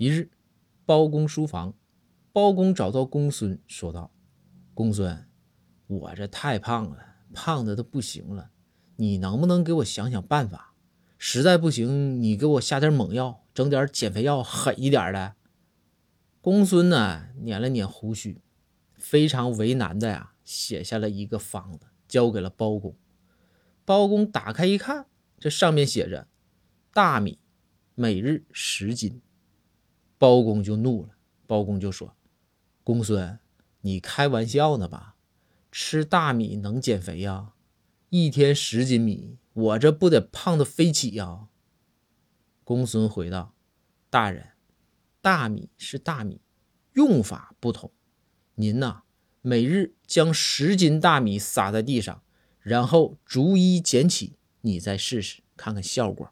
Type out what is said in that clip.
一日，包公书房，包公找到公孙，说道：“公孙，我这太胖了，胖的都不行了，你能不能给我想想办法？实在不行，你给我下点猛药，整点减肥药，狠一点的。”公孙呢，捻了捻胡须，非常为难的呀，写下了一个方子，交给了包公。包公打开一看，这上面写着：“大米每日十斤。”包公就怒了，包公就说：“公孙，你开玩笑呢吧？吃大米能减肥呀？一天十斤米，我这不得胖的飞起呀？”公孙回道：“大人。”大米是大米，用法不同。您呐，每日将十斤大米撒在地上，然后逐一捡起，你再试试看看效果。